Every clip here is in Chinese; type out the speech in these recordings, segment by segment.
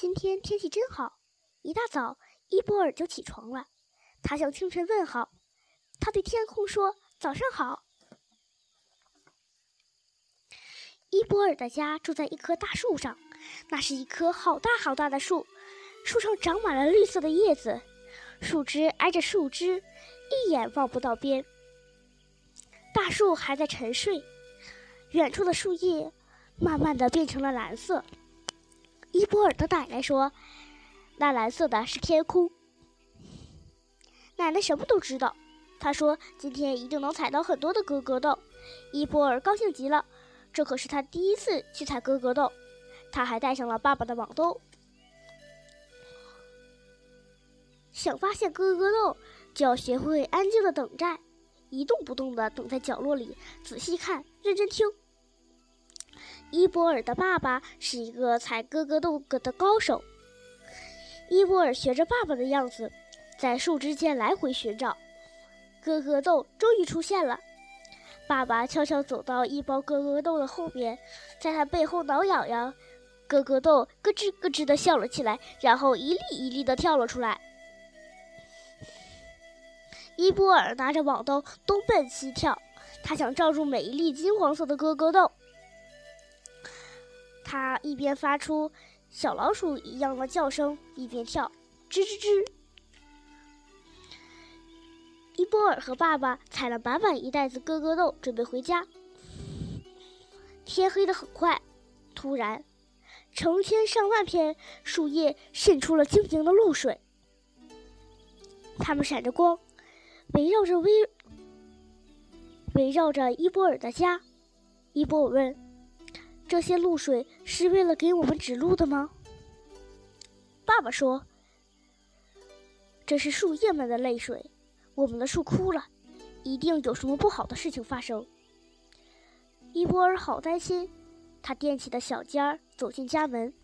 今天天气真好。一大早，伊波尔就起床了。他向清晨问好，他对天空说：“早上好。”伊波尔的家住在一棵大树上，那是一棵好大好大的树，树上长满了绿色的叶子，树枝挨着树枝，一眼望不到边。大树还在沉睡，远处的树叶慢慢的变成了蓝色。伊波尔的奶奶说：“那蓝色的是天空。”奶奶什么都知道，她说：“今天一定能采到很多的咯咯豆。”伊波尔高兴极了。这可是他第一次去采咯咯豆，他还带上了爸爸的网兜。想发现咯咯豆，就要学会安静的等待，一动不动的等在角落里，仔细看，认真听。伊波尔的爸爸是一个采咯咯豆的高手。伊波尔学着爸爸的样子，在树枝间来回寻找，咯咯豆终于出现了。爸爸悄悄走到一包咯咯豆的后面，在他背后挠痒痒，咯咯豆咯吱咯吱地笑了起来，然后一粒一粒地跳了出来。伊波尔拿着网兜东奔西跳，他想罩住每一粒金黄色的咯咯豆。他一边发出小老鼠一样的叫声，一边跳，吱吱吱。伊波尔和爸爸采了满满一袋子咯咯豆，准备回家。天黑得很快，突然，成千上万片树叶渗出了晶莹的露水，它们闪着光，围绕着围围绕着伊波尔的家。伊波尔问：“这些露水是为了给我们指路的吗？”爸爸说：“这是树叶们的泪水。”我们的树枯了，一定有什么不好的事情发生。伊波尔好担心，他踮起的小尖儿走进家门。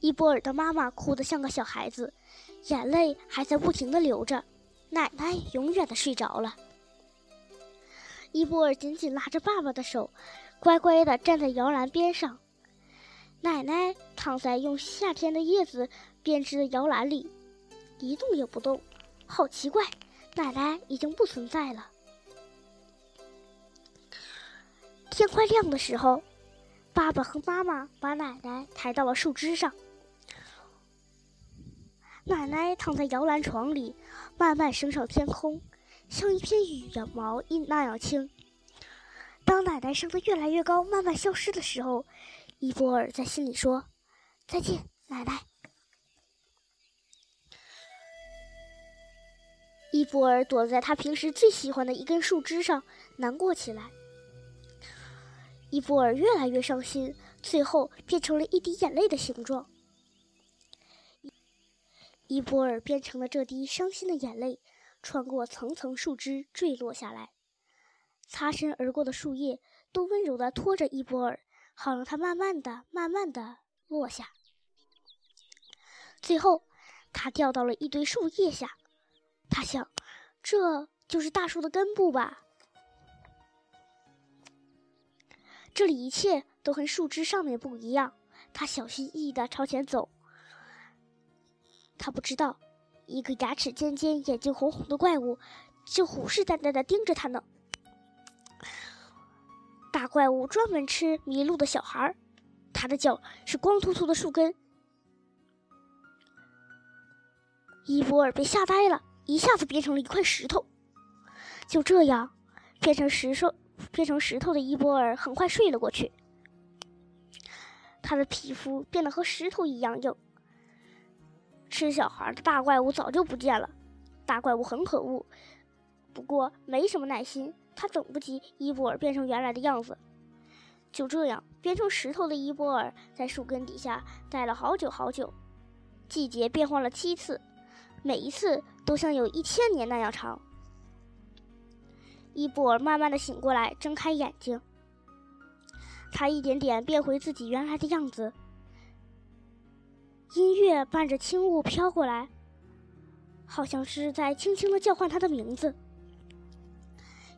伊波尔的妈妈哭得像个小孩子，眼泪还在不停地流着。奶奶永远的睡着了。伊波尔紧紧拉着爸爸的手，乖乖地站在摇篮边上。奶奶躺在用夏天的叶子编织的摇篮里，一动也不动，好奇怪。奶奶已经不存在了。天快亮的时候，爸爸和妈妈把奶奶抬到了树枝上。奶奶躺在摇篮床里，慢慢升上天空，像一片羽毛一那样轻。当奶奶升得越来越高，慢慢消失的时候，伊波尔在心里说：“再见，奶奶。”伊波尔躲在他平时最喜欢的一根树枝上，难过起来。伊波尔越来越伤心，最后变成了一滴眼泪的形状。伊波尔变成了这滴伤心的眼泪，穿过层层树枝坠落下来，擦身而过的树叶都温柔地拖着伊波尔，好让他慢慢的、慢慢的落下。最后，他掉到了一堆树叶下。他想，这就是大树的根部吧。这里一切都和树枝上面不一样。他小心翼翼地朝前走。他不知道，一个牙齿尖尖、眼睛红红的怪物，就虎视眈眈地盯着他呢。大怪物专门吃迷路的小孩儿。它的脚是光秃秃的树根。伊波尔被吓呆了。一下子变成了一块石头，就这样，变成石头变成石头的伊波尔很快睡了过去。他的皮肤变得和石头一样硬。吃小孩的大怪物早就不见了，大怪物很可恶，不过没什么耐心，他等不及伊波尔变成原来的样子。就这样，变成石头的伊波尔在树根底下待了好久好久，季节变换了七次。每一次都像有一千年那样长。伊布尔慢慢的醒过来，睁开眼睛。他一点点变回自己原来的样子。音乐伴着轻雾飘过来，好像是在轻轻的叫唤他的名字。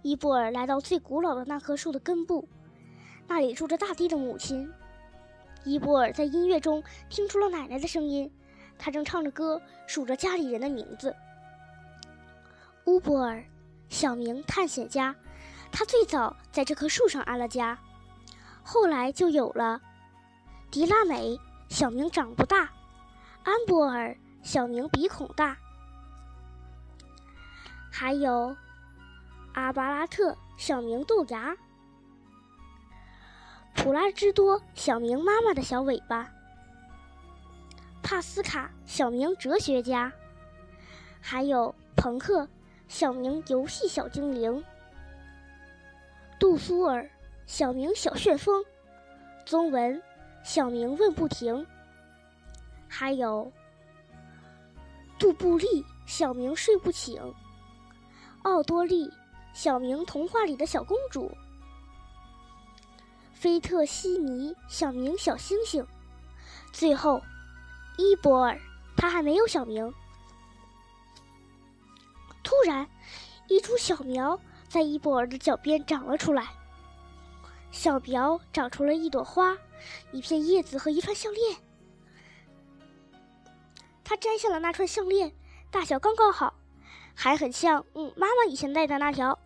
伊布尔来到最古老的那棵树的根部，那里住着大地的母亲。伊波尔在音乐中听出了奶奶的声音，她正唱着歌，数着家里人的名字。乌波尔，小名探险家，他最早在这棵树上安了家，后来就有了迪拉美，小名长不大，安波尔，小名鼻孔大，还有阿巴拉特，小名豆芽。普拉芝多，小名妈妈的小尾巴；帕斯卡，小名哲学家；还有朋克，小名游戏小精灵；杜苏尔，小名小旋风；宗文，小名问不停；还有杜布利，小名睡不醒；奥多利，小明童话里的小公主。菲特西尼，小明小星星。最后，伊波尔，他还没有小名。突然，一株小苗在伊波尔的脚边长了出来。小苗长出了一朵花、一片叶子和一串项链。他摘下了那串项链，大小刚刚好，还很像嗯妈妈以前戴的那条。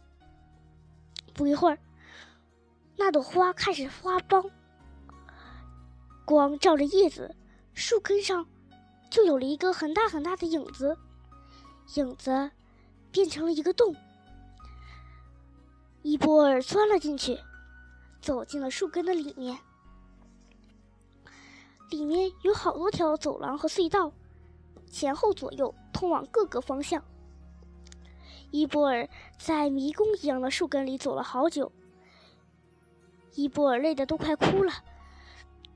不一会儿。那朵花开始发苞，光照着叶子，树根上就有了一个很大很大的影子，影子变成了一个洞。伊波尔钻了进去，走进了树根的里面。里面有好多条走廊和隧道，前后左右通往各个方向。伊波尔在迷宫一样的树根里走了好久。伊波尔累得都快哭了。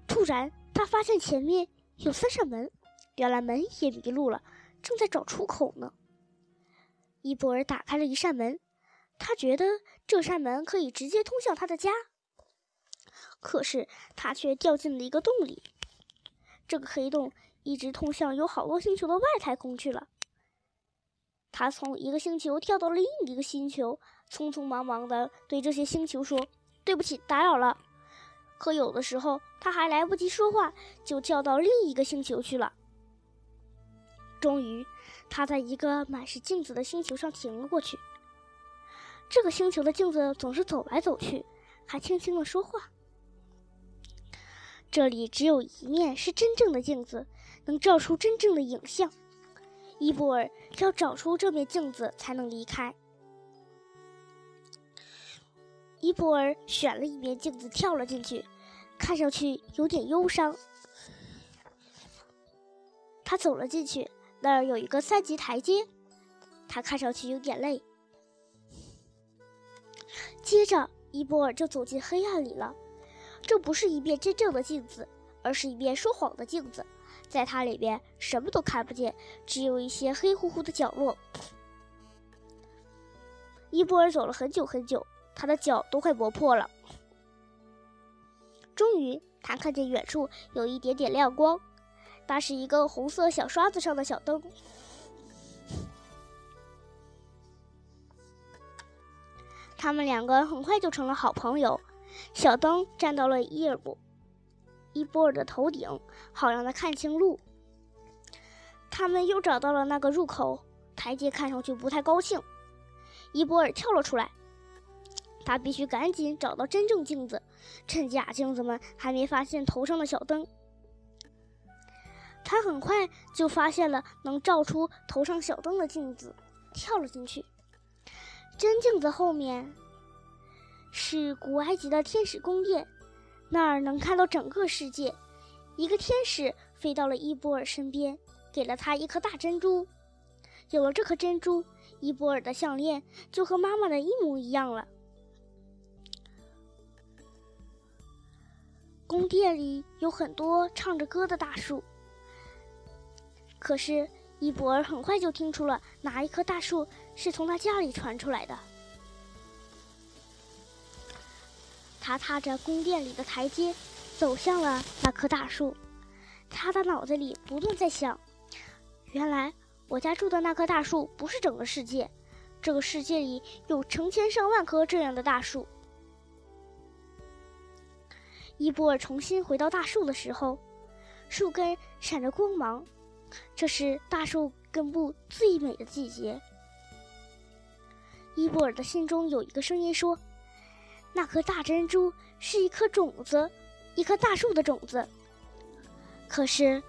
突然，他发现前面有三扇门，原来门也迷路了，正在找出口呢。伊波尔打开了一扇门，他觉得这扇门可以直接通向他的家。可是他却掉进了一个洞里，这个黑洞一直通向有好多星球的外太空去了。他从一个星球跳到了另一个星球，匆匆忙忙地对这些星球说。对不起，打扰了。可有的时候，他还来不及说话，就跳到另一个星球去了。终于，他在一个满是镜子的星球上停了过去。这个星球的镜子总是走来走去，还轻轻的说话。这里只有一面是真正的镜子，能照出真正的影像。伊布尔要找出这面镜子，才能离开。伊布尔选了一面镜子，跳了进去，看上去有点忧伤。他走了进去，那儿有一个三级台阶，他看上去有点累。接着，伊波尔就走进黑暗里了。这不是一面真正的镜子，而是一面说谎的镜子，在它里边什么都看不见，只有一些黑乎乎的角落。伊波尔走了很久很久。他的脚都快磨破了。终于，他看见远处有一点点亮光，那是一个红色小刷子上的小灯。他们两个很快就成了好朋友。小灯站到了伊尔布伊波尔的头顶，好让他看清路。他们又找到了那个入口，台阶看上去不太高兴。伊波尔跳了出来。他必须赶紧找到真正镜子，趁假镜子们还没发现头上的小灯。他很快就发现了能照出头上小灯的镜子，跳了进去。真镜子后面是古埃及的天使宫殿，那儿能看到整个世界。一个天使飞到了伊波尔身边，给了他一颗大珍珠。有了这颗珍珠，伊波尔的项链就和妈妈的一模一样了。宫殿里有很多唱着歌的大树，可是伊博尔很快就听出了哪一棵大树是从他家里传出来的。他踏着宫殿里的台阶，走向了那棵大树。他的脑子里不断在想：原来我家住的那棵大树不是整个世界，这个世界里有成千上万棵这样的大树。伊波尔重新回到大树的时候，树根闪着光芒，这是大树根部最美的季节。伊波尔的心中有一个声音说：“那颗大珍珠是一颗种子，一棵大树的种子。”可是，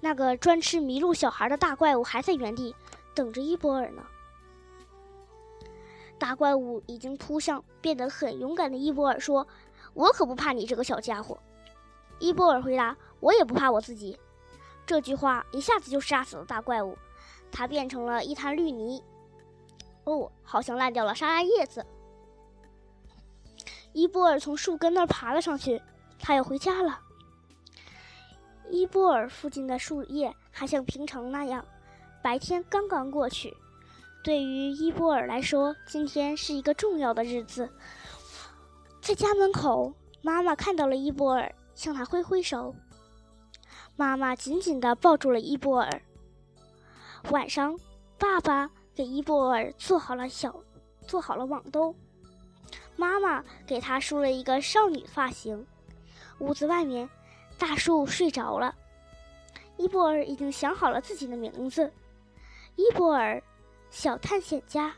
那个专吃麋鹿小孩的大怪物还在原地等着伊波尔呢。大怪物已经扑向变得很勇敢的伊波尔，说：“我可不怕你这个小家伙。”伊波尔回答：“我也不怕我自己。”这句话一下子就杀死了大怪物，它变成了一滩绿泥。哦，好像烂掉了沙拉叶子。伊波尔从树根那儿爬了上去，他要回家了。伊波尔附近的树叶还像平常那样，白天刚刚过去。对于伊波尔来说，今天是一个重要的日子。在家门口，妈妈看到了伊波尔，向他挥挥手。妈妈紧紧地抱住了伊波尔。晚上，爸爸给伊波尔做好了小，做好了网兜。妈妈给他梳了一个少女发型。屋子外面，大树睡着了。伊波尔已经想好了自己的名字，伊波尔。小探险家。